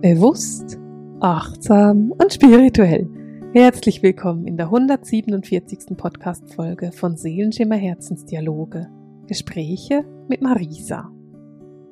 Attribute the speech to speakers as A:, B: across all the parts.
A: Bewusst, achtsam und spirituell. Herzlich willkommen in der 147. Podcast-Folge von Seelenschimmer Herzensdialoge. Gespräche mit Marisa.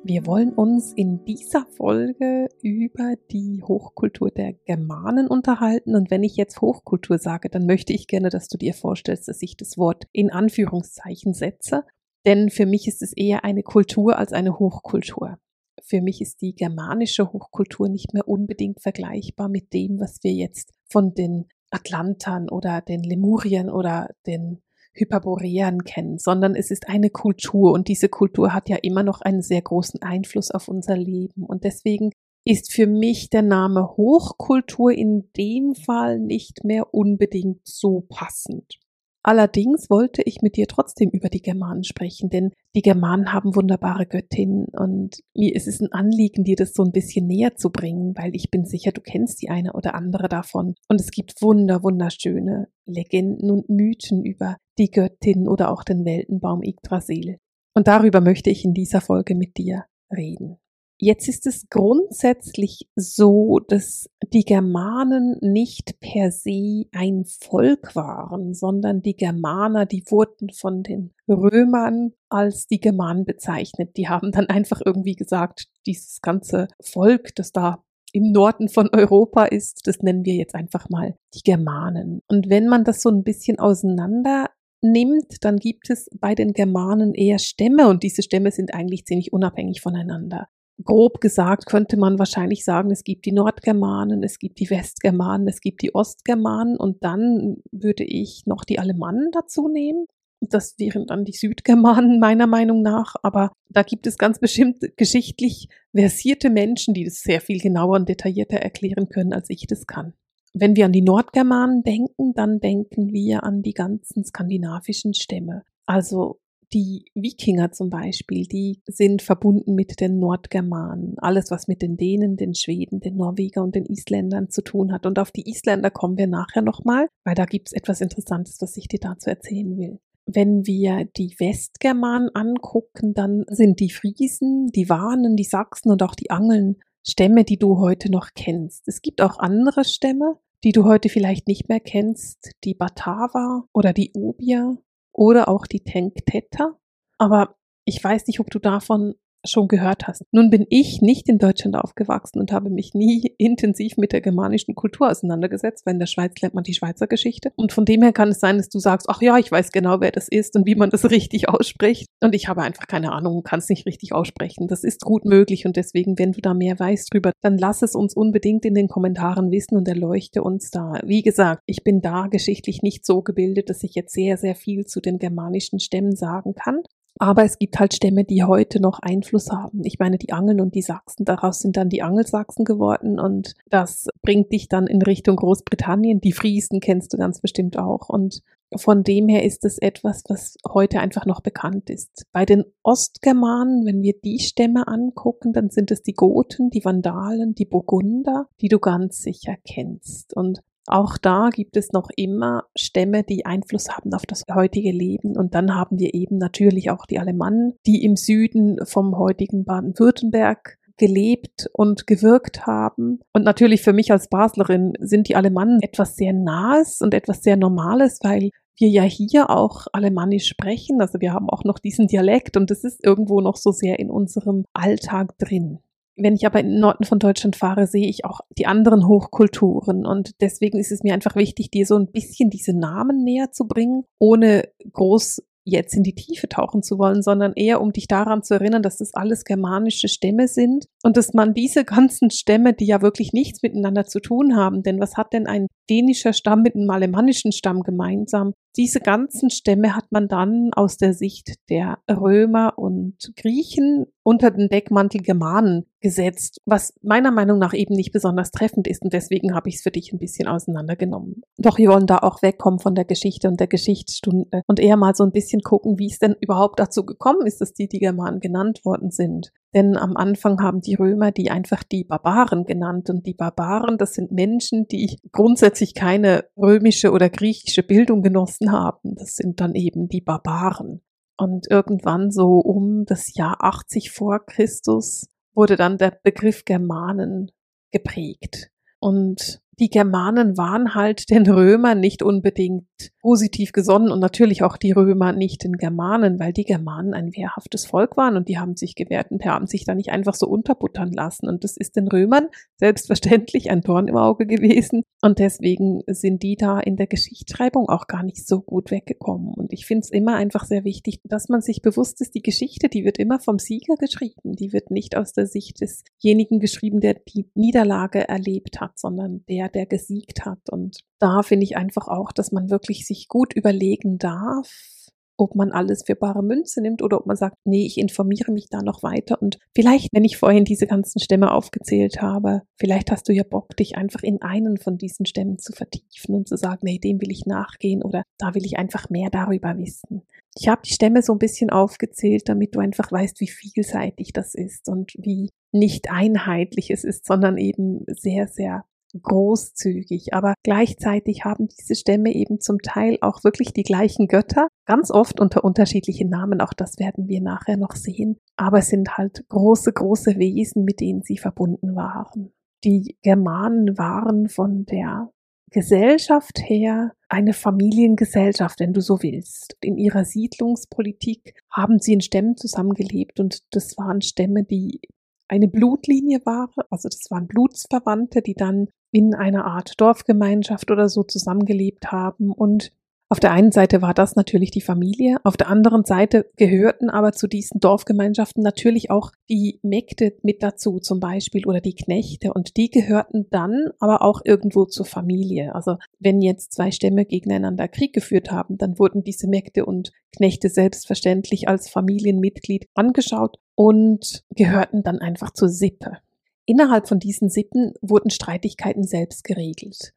A: Wir wollen uns in dieser Folge über die Hochkultur der Germanen unterhalten. Und wenn ich jetzt Hochkultur sage, dann möchte ich gerne, dass du dir vorstellst, dass ich das Wort in Anführungszeichen setze. Denn für mich ist es eher eine Kultur als eine Hochkultur für mich ist die germanische Hochkultur nicht mehr unbedingt vergleichbar mit dem, was wir jetzt von den Atlantern oder den Lemurien oder den Hyperboreern kennen, sondern es ist eine Kultur und diese Kultur hat ja immer noch einen sehr großen Einfluss auf unser Leben und deswegen ist für mich der Name Hochkultur in dem Fall nicht mehr unbedingt so passend. Allerdings wollte ich mit dir trotzdem über die Germanen sprechen, denn die Germanen haben wunderbare Göttinnen und mir ist es ein Anliegen, dir das so ein bisschen näher zu bringen, weil ich bin sicher, du kennst die eine oder andere davon. Und es gibt wunder, wunderschöne Legenden und Mythen über die Göttin oder auch den Weltenbaum Yggdrasil. Und darüber möchte ich in dieser Folge mit dir reden. Jetzt ist es grundsätzlich so, dass die Germanen nicht per se ein Volk waren, sondern die Germaner, die wurden von den Römern als die Germanen bezeichnet. Die haben dann einfach irgendwie gesagt, dieses ganze Volk, das da im Norden von Europa ist, das nennen wir jetzt einfach mal die Germanen. Und wenn man das so ein bisschen auseinander nimmt, dann gibt es bei den Germanen eher Stämme und diese Stämme sind eigentlich ziemlich unabhängig voneinander grob gesagt könnte man wahrscheinlich sagen, es gibt die Nordgermanen, es gibt die Westgermanen, es gibt die Ostgermanen und dann würde ich noch die Alemannen dazu nehmen. Das wären dann die Südgermanen meiner Meinung nach, aber da gibt es ganz bestimmt geschichtlich versierte Menschen, die das sehr viel genauer und detaillierter erklären können, als ich das kann. Wenn wir an die Nordgermanen denken, dann denken wir an die ganzen skandinavischen Stämme. Also die Wikinger zum Beispiel, die sind verbunden mit den Nordgermanen. Alles, was mit den Dänen, den Schweden, den Norweger und den Isländern zu tun hat. Und auf die Isländer kommen wir nachher nochmal, weil da gibt es etwas Interessantes, was ich dir dazu erzählen will. Wenn wir die Westgermanen angucken, dann sind die Friesen, die Warnen, die Sachsen und auch die Angeln Stämme, die du heute noch kennst. Es gibt auch andere Stämme, die du heute vielleicht nicht mehr kennst, die Bataver oder die Ubier oder auch die Tank-Theta. Aber ich weiß nicht, ob du davon schon gehört hast. Nun bin ich nicht in Deutschland aufgewachsen und habe mich nie intensiv mit der germanischen Kultur auseinandergesetzt, weil in der Schweiz lernt man die Schweizer Geschichte. Und von dem her kann es sein, dass du sagst, ach ja, ich weiß genau, wer das ist und wie man das richtig ausspricht. Und ich habe einfach keine Ahnung und kann es nicht richtig aussprechen. Das ist gut möglich und deswegen, wenn du da mehr weißt drüber, dann lass es uns unbedingt in den Kommentaren wissen und erleuchte uns da. Wie gesagt, ich bin da geschichtlich nicht so gebildet, dass ich jetzt sehr, sehr viel zu den germanischen Stämmen sagen kann. Aber es gibt halt Stämme, die heute noch Einfluss haben. Ich meine, die Angeln und die Sachsen, daraus sind dann die Angelsachsen geworden und das bringt dich dann in Richtung Großbritannien. Die Friesen kennst du ganz bestimmt auch und von dem her ist es etwas, was heute einfach noch bekannt ist. Bei den Ostgermanen, wenn wir die Stämme angucken, dann sind es die Goten, die Vandalen, die Burgunder, die du ganz sicher kennst. Und auch da gibt es noch immer Stämme, die Einfluss haben auf das heutige Leben. Und dann haben wir eben natürlich auch die Alemannen, die im Süden vom heutigen Baden-Württemberg gelebt und gewirkt haben. Und natürlich für mich als Baslerin sind die Alemannen etwas sehr Nahes und etwas sehr Normales, weil wir ja hier auch Alemannisch sprechen. Also wir haben auch noch diesen Dialekt und das ist irgendwo noch so sehr in unserem Alltag drin. Wenn ich aber in den Norden von Deutschland fahre, sehe ich auch die anderen Hochkulturen. Und deswegen ist es mir einfach wichtig, dir so ein bisschen diese Namen näher zu bringen, ohne groß jetzt in die Tiefe tauchen zu wollen, sondern eher um dich daran zu erinnern, dass das alles germanische Stämme sind und dass man diese ganzen Stämme, die ja wirklich nichts miteinander zu tun haben, denn was hat denn ein dänischer Stamm mit einem alemannischen Stamm gemeinsam? Diese ganzen Stämme hat man dann aus der Sicht der Römer und Griechen unter den Deckmantel Germanen gesetzt, was meiner Meinung nach eben nicht besonders treffend ist und deswegen habe ich es für dich ein bisschen auseinandergenommen. Doch wir wollen da auch wegkommen von der Geschichte und der Geschichtsstunde und eher mal so ein bisschen gucken, wie es denn überhaupt dazu gekommen ist, dass die, die Germanen genannt worden sind. Denn am Anfang haben die Römer die einfach die Barbaren genannt. Und die Barbaren, das sind Menschen, die grundsätzlich keine römische oder griechische Bildung genossen haben. Das sind dann eben die Barbaren. Und irgendwann so um das Jahr 80 vor Christus wurde dann der Begriff Germanen geprägt. Und die Germanen waren halt den Römern nicht unbedingt positiv gesonnen und natürlich auch die Römer nicht den Germanen, weil die Germanen ein wehrhaftes Volk waren und die haben sich gewehrt und haben sich da nicht einfach so unterbuttern lassen. Und das ist den Römern selbstverständlich ein Dorn im Auge gewesen. Und deswegen sind die da in der Geschichtsschreibung auch gar nicht so gut weggekommen. Und ich finde es immer einfach sehr wichtig, dass man sich bewusst ist, die Geschichte, die wird immer vom Sieger geschrieben. Die wird nicht aus der Sicht desjenigen geschrieben, der die Niederlage erlebt hat, sondern der, der gesiegt hat. Und da finde ich einfach auch, dass man wirklich sich gut überlegen darf, ob man alles für bare Münze nimmt oder ob man sagt, nee, ich informiere mich da noch weiter und vielleicht, wenn ich vorhin diese ganzen Stämme aufgezählt habe, vielleicht hast du ja Bock, dich einfach in einen von diesen Stämmen zu vertiefen und zu sagen, nee, dem will ich nachgehen oder da will ich einfach mehr darüber wissen. Ich habe die Stämme so ein bisschen aufgezählt, damit du einfach weißt, wie vielseitig das ist und wie nicht einheitlich es ist, sondern eben sehr, sehr großzügig, aber gleichzeitig haben diese Stämme eben zum Teil auch wirklich die gleichen Götter, ganz oft unter unterschiedlichen Namen, auch das werden wir nachher noch sehen, aber es sind halt große, große Wesen, mit denen sie verbunden waren. Die Germanen waren von der Gesellschaft her eine Familiengesellschaft, wenn du so willst. In ihrer Siedlungspolitik haben sie in Stämmen zusammengelebt und das waren Stämme, die eine Blutlinie waren, also das waren Blutsverwandte, die dann in einer Art Dorfgemeinschaft oder so zusammengelebt haben. Und auf der einen Seite war das natürlich die Familie, auf der anderen Seite gehörten aber zu diesen Dorfgemeinschaften natürlich auch die Mägde mit dazu zum Beispiel oder die Knechte und die gehörten dann aber auch irgendwo zur Familie. Also wenn jetzt zwei Stämme gegeneinander Krieg geführt haben, dann wurden diese Mägde und Knechte selbstverständlich als Familienmitglied angeschaut und gehörten dann einfach zur Sippe. Innerhalb von diesen Sippen wurden Streitigkeiten selbst geregelt.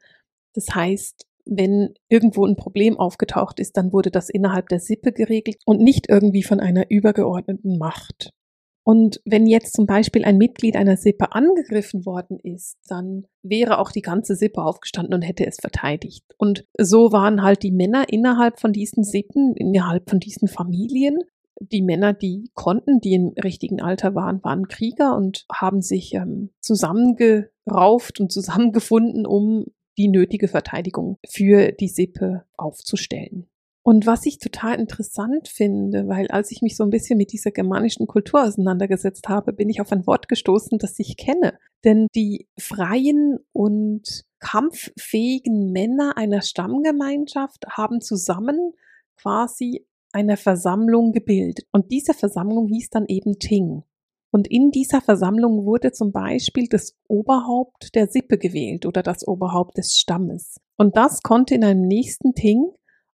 A: Das heißt, wenn irgendwo ein Problem aufgetaucht ist, dann wurde das innerhalb der Sippe geregelt und nicht irgendwie von einer übergeordneten Macht. Und wenn jetzt zum Beispiel ein Mitglied einer Sippe angegriffen worden ist, dann wäre auch die ganze Sippe aufgestanden und hätte es verteidigt. Und so waren halt die Männer innerhalb von diesen Sippen, innerhalb von diesen Familien die Männer, die konnten, die im richtigen Alter waren, waren Krieger und haben sich ähm, zusammengerauft und zusammengefunden, um die nötige Verteidigung für die Sippe aufzustellen. Und was ich total interessant finde, weil als ich mich so ein bisschen mit dieser germanischen Kultur auseinandergesetzt habe, bin ich auf ein Wort gestoßen, das ich kenne. Denn die freien und kampffähigen Männer einer Stammgemeinschaft haben zusammen quasi einer Versammlung gebildet. Und diese Versammlung hieß dann eben Ting. Und in dieser Versammlung wurde zum Beispiel das Oberhaupt der Sippe gewählt oder das Oberhaupt des Stammes. Und das konnte in einem nächsten Ting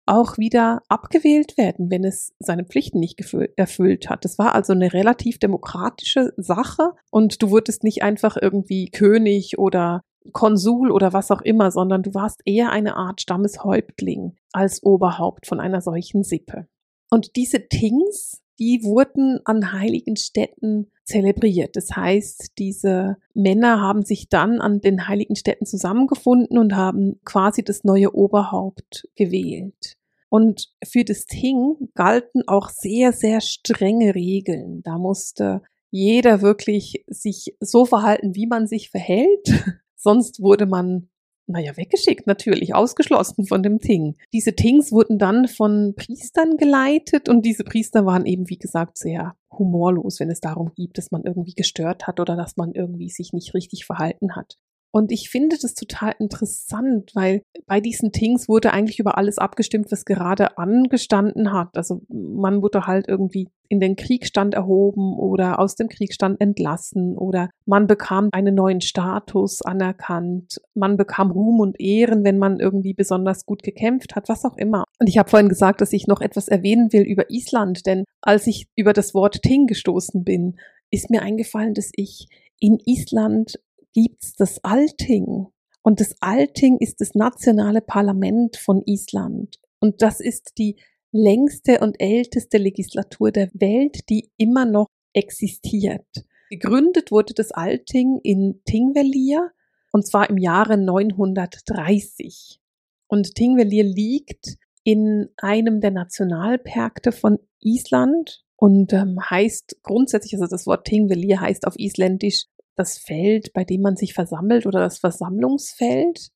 A: auch wieder abgewählt werden, wenn es seine Pflichten nicht erfüllt hat. Es war also eine relativ demokratische Sache und du wurdest nicht einfach irgendwie König oder Konsul oder was auch immer, sondern du warst eher eine Art Stammeshäuptling als Oberhaupt von einer solchen Sippe. Und diese Tings, die wurden an heiligen Städten zelebriert. Das heißt, diese Männer haben sich dann an den heiligen Städten zusammengefunden und haben quasi das neue Oberhaupt gewählt. Und für das Ting galten auch sehr, sehr strenge Regeln. Da musste jeder wirklich sich so verhalten, wie man sich verhält. Sonst wurde man naja, weggeschickt, natürlich, ausgeschlossen von dem Ting. Diese Tings wurden dann von Priestern geleitet und diese Priester waren eben, wie gesagt, sehr humorlos, wenn es darum geht, dass man irgendwie gestört hat oder dass man irgendwie sich nicht richtig verhalten hat. Und ich finde das total interessant, weil bei diesen Things wurde eigentlich über alles abgestimmt, was gerade angestanden hat. Also man wurde halt irgendwie in den Kriegsstand erhoben oder aus dem Kriegsstand entlassen oder man bekam einen neuen Status anerkannt. Man bekam Ruhm und Ehren, wenn man irgendwie besonders gut gekämpft hat, was auch immer. Und ich habe vorhin gesagt, dass ich noch etwas erwähnen will über Island, denn als ich über das Wort Ting gestoßen bin, ist mir eingefallen, dass ich in Island gibt's das Alting. Und das Alting ist das nationale Parlament von Island. Und das ist die längste und älteste Legislatur der Welt, die immer noch existiert. Gegründet wurde das Alting in Tingvellir und zwar im Jahre 930. Und Tingvellir liegt in einem der Nationalparke von Island und ähm, heißt grundsätzlich, also das Wort Tingvellir heißt auf Isländisch das Feld, bei dem man sich versammelt oder das Versammlungsfeld.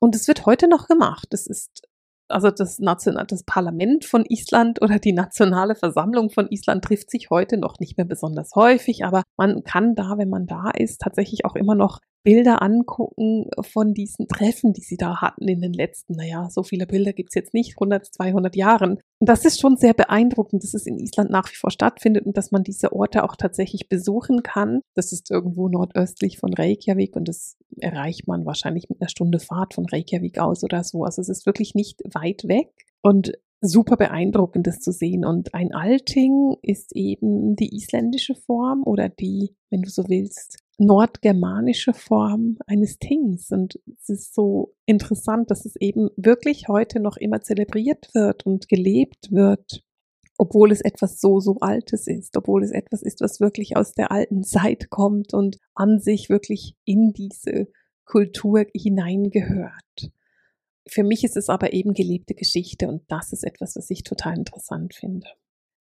A: Und es wird heute noch gemacht. Es ist also das, National, das Parlament von Island oder die nationale Versammlung von Island trifft sich heute noch nicht mehr besonders häufig, aber man kann da, wenn man da ist, tatsächlich auch immer noch Bilder angucken von diesen Treffen, die sie da hatten in den letzten, naja, so viele Bilder gibt's jetzt nicht, 100, 200 Jahren. Und das ist schon sehr beeindruckend, dass es in Island nach wie vor stattfindet und dass man diese Orte auch tatsächlich besuchen kann. Das ist irgendwo nordöstlich von Reykjavik und das erreicht man wahrscheinlich mit einer Stunde Fahrt von Reykjavik aus oder so. Also es ist wirklich nicht weit weg. Und super beeindruckend, das zu sehen. Und ein Alting ist eben die isländische Form oder die, wenn du so willst, nordgermanische Form eines Tings. Und es ist so interessant, dass es eben wirklich heute noch immer zelebriert wird und gelebt wird, obwohl es etwas so, so Altes ist, obwohl es etwas ist, was wirklich aus der alten Zeit kommt und an sich wirklich in diese Kultur hineingehört. Für mich ist es aber eben gelebte Geschichte und das ist etwas, was ich total interessant finde.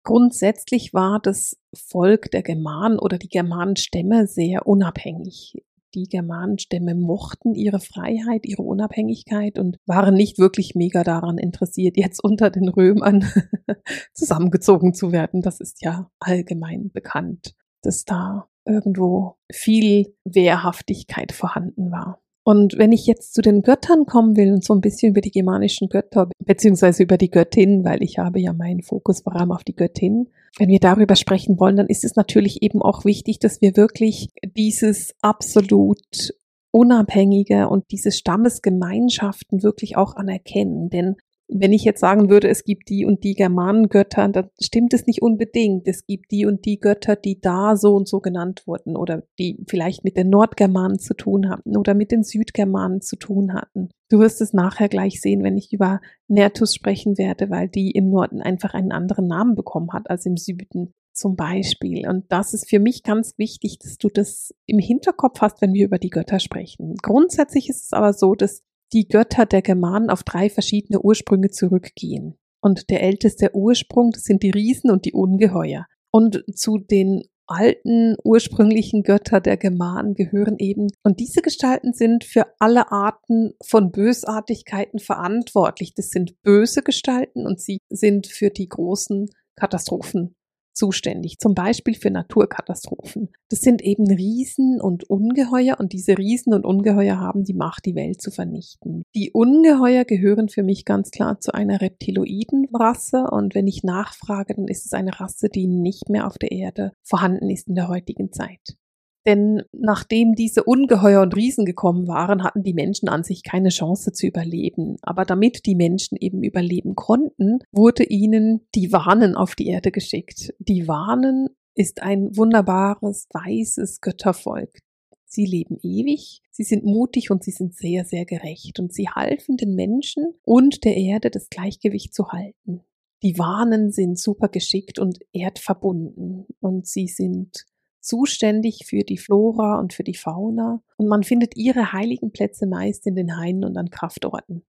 A: Grundsätzlich war das Volk der Germanen oder die Germanenstämme sehr unabhängig. Die Germanenstämme mochten ihre Freiheit, ihre Unabhängigkeit und waren nicht wirklich mega daran interessiert, jetzt unter den Römern zusammengezogen zu werden. Das ist ja allgemein bekannt, dass da irgendwo viel Wehrhaftigkeit vorhanden war. Und wenn ich jetzt zu den Göttern kommen will und so ein bisschen über die germanischen Götter, beziehungsweise über die Göttin, weil ich habe ja meinen Fokus vor allem auf die Göttin, wenn wir darüber sprechen wollen, dann ist es natürlich eben auch wichtig, dass wir wirklich dieses absolut unabhängige und diese Stammesgemeinschaften wirklich auch anerkennen. Denn wenn ich jetzt sagen würde, es gibt die und die Germanengötter, dann stimmt es nicht unbedingt. Es gibt die und die Götter, die da so und so genannt wurden oder die vielleicht mit den Nordgermanen zu tun hatten oder mit den Südgermanen zu tun hatten. Du wirst es nachher gleich sehen, wenn ich über Nertus sprechen werde, weil die im Norden einfach einen anderen Namen bekommen hat als im Süden zum Beispiel. Und das ist für mich ganz wichtig, dass du das im Hinterkopf hast, wenn wir über die Götter sprechen. Grundsätzlich ist es aber so, dass die Götter der Germanen auf drei verschiedene Ursprünge zurückgehen. Und der älteste Ursprung, das sind die Riesen und die Ungeheuer. Und zu den alten ursprünglichen Götter der Germanen gehören eben, und diese Gestalten sind für alle Arten von Bösartigkeiten verantwortlich. Das sind böse Gestalten und sie sind für die großen Katastrophen zuständig, zum Beispiel für Naturkatastrophen. Das sind eben Riesen und Ungeheuer und diese Riesen und Ungeheuer haben die Macht, die Welt zu vernichten. Die Ungeheuer gehören für mich ganz klar zu einer Reptiloidenrasse und wenn ich nachfrage, dann ist es eine Rasse, die nicht mehr auf der Erde vorhanden ist in der heutigen Zeit. Denn nachdem diese Ungeheuer und Riesen gekommen waren, hatten die Menschen an sich keine Chance zu überleben. Aber damit die Menschen eben überleben konnten, wurde ihnen die Warnen auf die Erde geschickt. Die Warnen ist ein wunderbares, weißes Göttervolk. Sie leben ewig, sie sind mutig und sie sind sehr, sehr gerecht. Und sie halfen den Menschen und der Erde das Gleichgewicht zu halten. Die Warnen sind super geschickt und erdverbunden und sie sind zuständig für die Flora und für die Fauna und man findet ihre heiligen Plätze meist in den Hainen und an Kraftorten.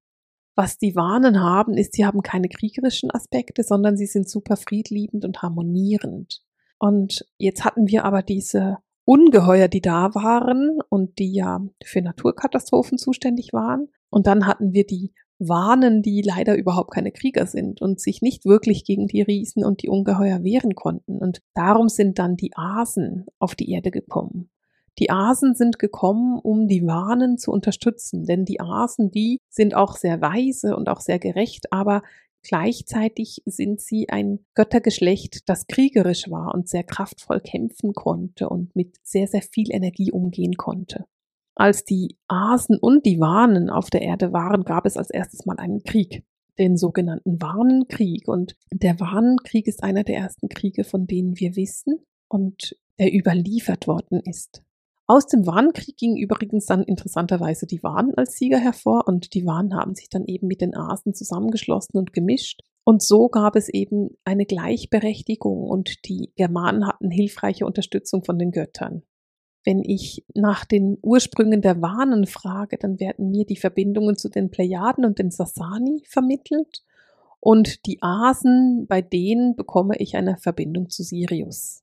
A: Was die Warnen haben, ist, sie haben keine kriegerischen Aspekte, sondern sie sind super friedliebend und harmonierend. Und jetzt hatten wir aber diese Ungeheuer, die da waren und die ja für Naturkatastrophen zuständig waren. Und dann hatten wir die warnen, die leider überhaupt keine Krieger sind und sich nicht wirklich gegen die Riesen und die Ungeheuer wehren konnten. Und darum sind dann die Asen auf die Erde gekommen. Die Asen sind gekommen, um die Warnen zu unterstützen, denn die Asen, die sind auch sehr weise und auch sehr gerecht, aber gleichzeitig sind sie ein Göttergeschlecht, das kriegerisch war und sehr kraftvoll kämpfen konnte und mit sehr, sehr viel Energie umgehen konnte. Als die Asen und die Wanen auf der Erde waren, gab es als erstes mal einen Krieg, den sogenannten Warnenkrieg. Und der Warnenkrieg ist einer der ersten Kriege, von denen wir wissen und der überliefert worden ist. Aus dem Warnenkrieg ging übrigens dann interessanterweise die Wanen als Sieger hervor und die Wanen haben sich dann eben mit den Asen zusammengeschlossen und gemischt. Und so gab es eben eine Gleichberechtigung und die Germanen hatten hilfreiche Unterstützung von den Göttern. Wenn ich nach den Ursprüngen der Warnen frage, dann werden mir die Verbindungen zu den Plejaden und den Sasani vermittelt und die Asen, bei denen bekomme ich eine Verbindung zu Sirius.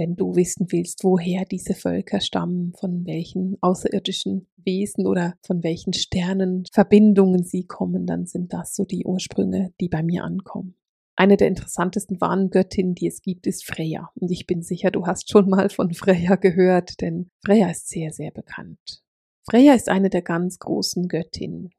A: wenn du wissen willst, woher diese Völker stammen, von welchen außerirdischen Wesen oder von welchen Sternenverbindungen sie kommen, dann sind das so die Ursprünge, die bei mir ankommen. Eine der interessantesten Warngöttinnen, die es gibt, ist Freya. Und ich bin sicher, du hast schon mal von Freya gehört, denn Freya ist sehr, sehr bekannt. Freya ist eine der ganz großen Göttinnen.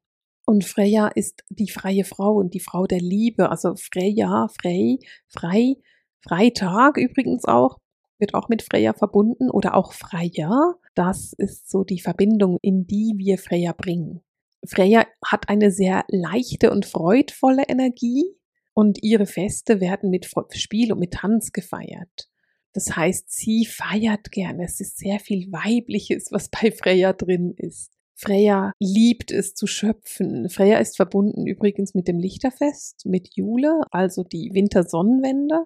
A: Und Freya ist die freie Frau und die Frau der Liebe. Also Freya, Frey, frei, Freitag übrigens auch, wird auch mit Freya verbunden oder auch Freya. Das ist so die Verbindung, in die wir Freya bringen. Freya hat eine sehr leichte und freudvolle Energie und ihre Feste werden mit Spiel und mit Tanz gefeiert. Das heißt, sie feiert gerne. Es ist sehr viel Weibliches, was bei Freya drin ist. Freya liebt es zu schöpfen. Freya ist verbunden übrigens mit dem Lichterfest, mit Jule, also die Wintersonnenwende.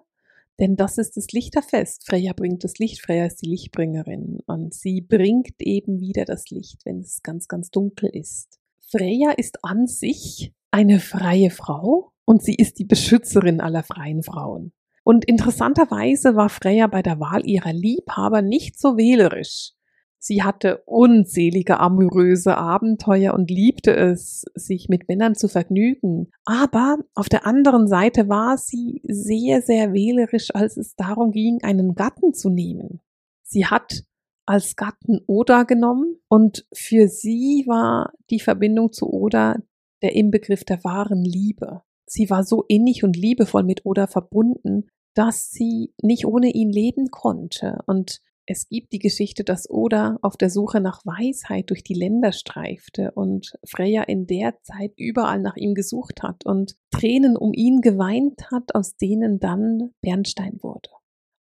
A: Denn das ist das Lichterfest. Freya bringt das Licht. Freya ist die Lichtbringerin. Und sie bringt eben wieder das Licht, wenn es ganz, ganz dunkel ist. Freya ist an sich eine freie Frau und sie ist die Beschützerin aller freien Frauen. Und interessanterweise war Freya bei der Wahl ihrer Liebhaber nicht so wählerisch. Sie hatte unzählige amoröse Abenteuer und liebte es, sich mit Männern zu vergnügen. Aber auf der anderen Seite war sie sehr, sehr wählerisch, als es darum ging, einen Gatten zu nehmen. Sie hat als Gatten Oda genommen und für sie war die Verbindung zu Oda der Inbegriff der wahren Liebe. Sie war so innig und liebevoll mit Oda verbunden, dass sie nicht ohne ihn leben konnte. Und es gibt die Geschichte, dass Oda auf der Suche nach Weisheit durch die Länder streifte und Freya in der Zeit überall nach ihm gesucht hat und Tränen um ihn geweint hat, aus denen dann Bernstein wurde.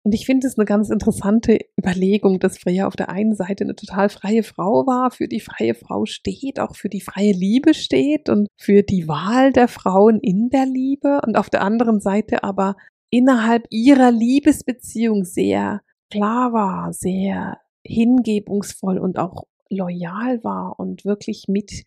A: Und ich finde es eine ganz interessante Überlegung, dass Freya auf der einen Seite eine total freie Frau war, für die freie Frau steht, auch für die freie Liebe steht und für die Wahl der Frauen in der Liebe und auf der anderen Seite aber innerhalb ihrer Liebesbeziehung sehr klar war, sehr hingebungsvoll und auch loyal war und wirklich mit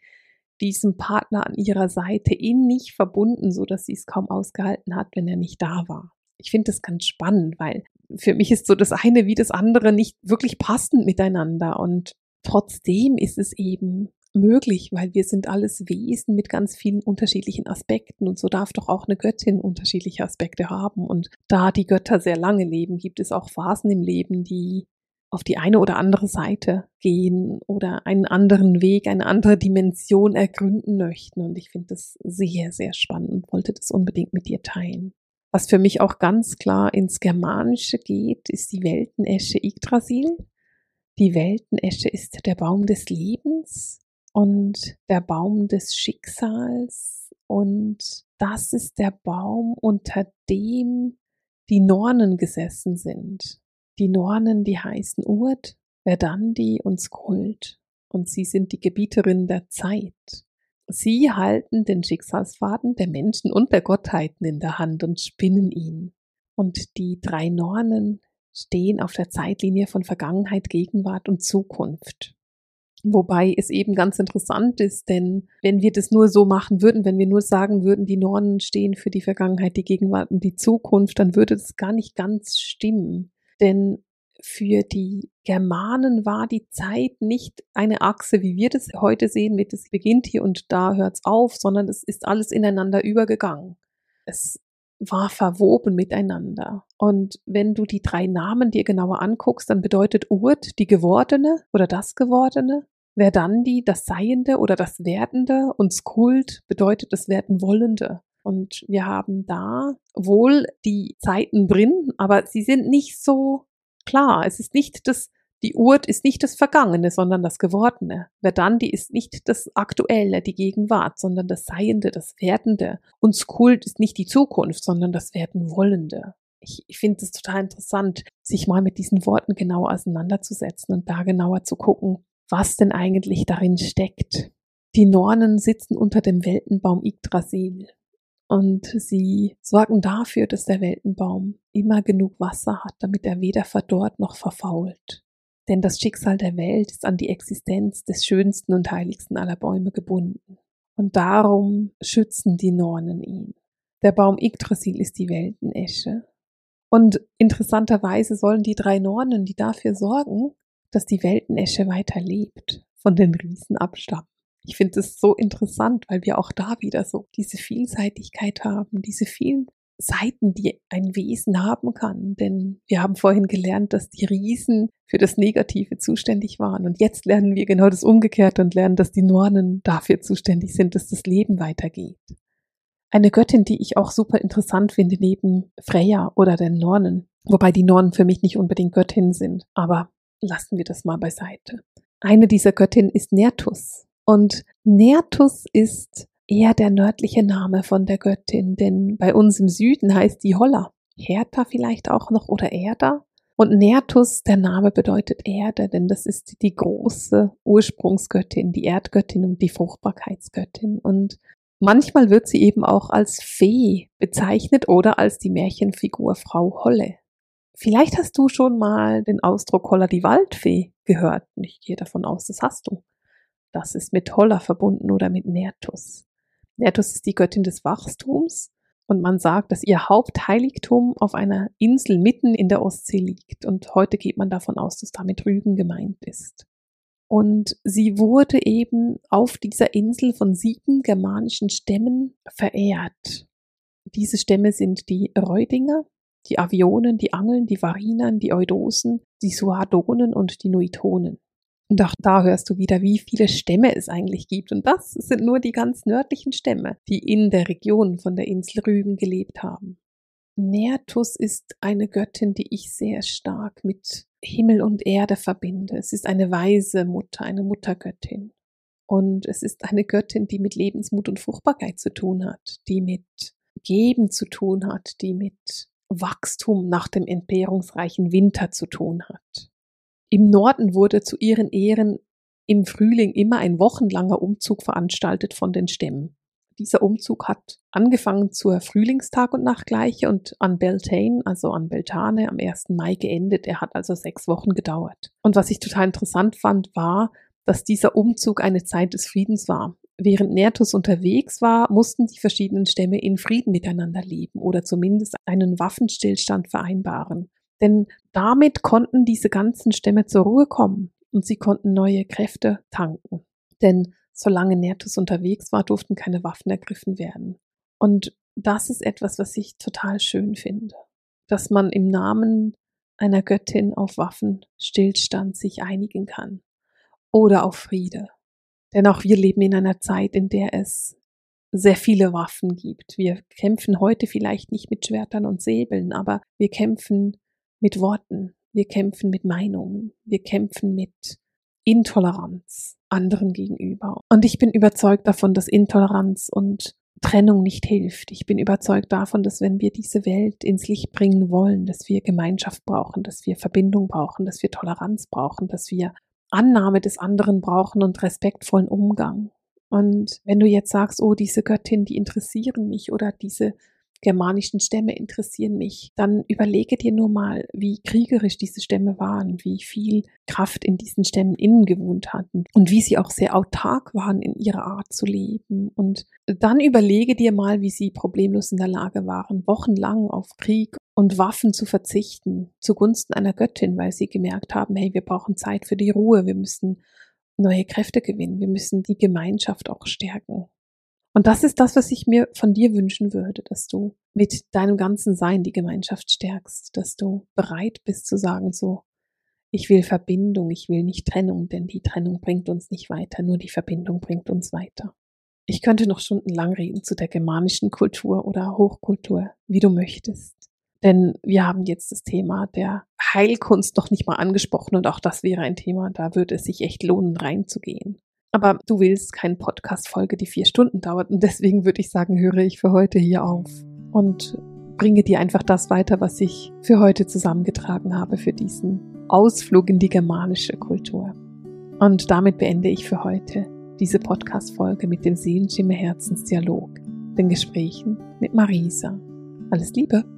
A: diesem Partner an ihrer Seite innig verbunden, so dass sie es kaum ausgehalten hat, wenn er nicht da war. Ich finde das ganz spannend, weil für mich ist so das eine wie das andere nicht wirklich passend miteinander. Und trotzdem ist es eben möglich, weil wir sind alles Wesen mit ganz vielen unterschiedlichen Aspekten. Und so darf doch auch eine Göttin unterschiedliche Aspekte haben. Und da die Götter sehr lange leben, gibt es auch Phasen im Leben, die auf die eine oder andere Seite gehen oder einen anderen Weg, eine andere Dimension ergründen möchten. Und ich finde das sehr, sehr spannend und wollte das unbedingt mit dir teilen. Was für mich auch ganz klar ins Germanische geht, ist die Weltenesche Yggdrasil. Die Weltenesche ist der Baum des Lebens und der Baum des Schicksals und das ist der Baum, unter dem die Nornen gesessen sind. Die Nornen, die heißen Urt, Verdandi und Skuld und sie sind die Gebieterinnen der Zeit. Sie halten den Schicksalsfaden der Menschen und der Gottheiten in der Hand und spinnen ihn. Und die drei Nornen stehen auf der Zeitlinie von Vergangenheit, Gegenwart und Zukunft. Wobei es eben ganz interessant ist, denn wenn wir das nur so machen würden, wenn wir nur sagen würden, die Nornen stehen für die Vergangenheit, die Gegenwart und die Zukunft, dann würde das gar nicht ganz stimmen. Denn für die Germanen war die Zeit nicht eine Achse, wie wir das heute sehen, mit es beginnt hier und da hört's auf, sondern es ist alles ineinander übergegangen. Es war verwoben miteinander. Und wenn du die drei Namen dir genauer anguckst, dann bedeutet Urt die Gewordene oder das Gewordene, Verdandi das Seiende oder das Werdende und Skult bedeutet das Werdenwollende. Und wir haben da wohl die Zeiten drin, aber sie sind nicht so klar. Es ist nicht das, die Urt ist nicht das Vergangene, sondern das Gewordene. Verdandi ist nicht das Aktuelle, die Gegenwart, sondern das Seiende, das Werdende. Und Skult ist nicht die Zukunft, sondern das Werdenwollende. Ich, ich finde es total interessant, sich mal mit diesen Worten genauer auseinanderzusetzen und da genauer zu gucken, was denn eigentlich darin steckt. Die Nornen sitzen unter dem Weltenbaum Yggdrasil und sie sorgen dafür, dass der Weltenbaum immer genug Wasser hat, damit er weder verdorrt noch verfault. Denn das Schicksal der Welt ist an die Existenz des schönsten und heiligsten aller Bäume gebunden. Und darum schützen die Nornen ihn. Der Baum Yggdrasil ist die Weltenesche. Und interessanterweise sollen die drei Nornen, die dafür sorgen, dass die Weltenesche weiter lebt, von den Riesen abstammen. Ich finde es so interessant, weil wir auch da wieder so diese Vielseitigkeit haben, diese vielen Seiten, die ein Wesen haben kann. Denn wir haben vorhin gelernt, dass die Riesen für das Negative zuständig waren. Und jetzt lernen wir genau das Umgekehrte und lernen, dass die Nornen dafür zuständig sind, dass das Leben weitergeht. Eine Göttin, die ich auch super interessant finde, neben Freya oder den Nornen. Wobei die Nornen für mich nicht unbedingt Göttinnen sind. Aber lassen wir das mal beiseite. Eine dieser Göttinnen ist Nertus. Und Nertus ist eher der nördliche Name von der Göttin, denn bei uns im Süden heißt die Holla. Hertha vielleicht auch noch oder Erda. Und Nertus, der Name bedeutet Erde, denn das ist die große Ursprungsgöttin, die Erdgöttin und die Fruchtbarkeitsgöttin. Und manchmal wird sie eben auch als Fee bezeichnet oder als die Märchenfigur Frau Holle. Vielleicht hast du schon mal den Ausdruck Holla die Waldfee gehört. Ich gehe davon aus, das hast du. Das ist mit Holla verbunden oder mit Nertus. Nertus ist die Göttin des Wachstums und man sagt, dass ihr Hauptheiligtum auf einer Insel mitten in der Ostsee liegt und heute geht man davon aus, dass damit Rügen gemeint ist. Und sie wurde eben auf dieser Insel von sieben germanischen Stämmen verehrt. Diese Stämme sind die Reudinger, die Avionen, die Angeln, die Varinern, die Eudosen, die Suadonen und die Nuitonen. Und auch da hörst du wieder, wie viele Stämme es eigentlich gibt. Und das sind nur die ganz nördlichen Stämme, die in der Region von der Insel Rügen gelebt haben. Nertus ist eine Göttin, die ich sehr stark mit Himmel und Erde verbinde. Es ist eine weise Mutter, eine Muttergöttin. Und es ist eine Göttin, die mit Lebensmut und Fruchtbarkeit zu tun hat, die mit Geben zu tun hat, die mit Wachstum nach dem entbehrungsreichen Winter zu tun hat. Im Norden wurde zu ihren Ehren im Frühling immer ein wochenlanger Umzug veranstaltet von den Stämmen. Dieser Umzug hat angefangen zur Frühlingstag- und Nachtgleiche und an Beltane, also an Beltane, am 1. Mai geendet. Er hat also sechs Wochen gedauert. Und was ich total interessant fand, war, dass dieser Umzug eine Zeit des Friedens war. Während Nertus unterwegs war, mussten die verschiedenen Stämme in Frieden miteinander leben oder zumindest einen Waffenstillstand vereinbaren. Denn damit konnten diese ganzen Stämme zur Ruhe kommen und sie konnten neue Kräfte tanken. Denn solange Nertus unterwegs war, durften keine Waffen ergriffen werden. Und das ist etwas, was ich total schön finde, dass man im Namen einer Göttin auf Waffenstillstand sich einigen kann oder auf Friede. Denn auch wir leben in einer Zeit, in der es sehr viele Waffen gibt. Wir kämpfen heute vielleicht nicht mit Schwertern und Säbeln, aber wir kämpfen mit Worten, wir kämpfen mit Meinungen, wir kämpfen mit Intoleranz anderen gegenüber. Und ich bin überzeugt davon, dass Intoleranz und Trennung nicht hilft. Ich bin überzeugt davon, dass wenn wir diese Welt ins Licht bringen wollen, dass wir Gemeinschaft brauchen, dass wir Verbindung brauchen, dass wir Toleranz brauchen, dass wir Annahme des anderen brauchen und respektvollen Umgang. Und wenn du jetzt sagst, oh, diese Göttin, die interessieren mich oder diese germanischen Stämme interessieren mich, dann überlege dir nur mal, wie kriegerisch diese Stämme waren, wie viel Kraft in diesen Stämmen innen gewohnt hatten und wie sie auch sehr autark waren in ihrer Art zu leben. Und dann überlege dir mal, wie sie problemlos in der Lage waren, wochenlang auf Krieg und Waffen zu verzichten, zugunsten einer Göttin, weil sie gemerkt haben, hey, wir brauchen Zeit für die Ruhe, wir müssen neue Kräfte gewinnen, wir müssen die Gemeinschaft auch stärken. Und das ist das, was ich mir von dir wünschen würde, dass du mit deinem ganzen Sein die Gemeinschaft stärkst, dass du bereit bist zu sagen, so, ich will Verbindung, ich will nicht Trennung, denn die Trennung bringt uns nicht weiter, nur die Verbindung bringt uns weiter. Ich könnte noch stundenlang reden zu der germanischen Kultur oder Hochkultur, wie du möchtest. Denn wir haben jetzt das Thema der Heilkunst noch nicht mal angesprochen und auch das wäre ein Thema, da würde es sich echt lohnen, reinzugehen. Aber du willst keine Podcast-Folge, die vier Stunden dauert. Und deswegen würde ich sagen, höre ich für heute hier auf und bringe dir einfach das weiter, was ich für heute zusammengetragen habe für diesen Ausflug in die germanische Kultur. Und damit beende ich für heute diese Podcast-Folge mit dem Seelenschimmer Herzensdialog, den Gesprächen mit Marisa. Alles Liebe!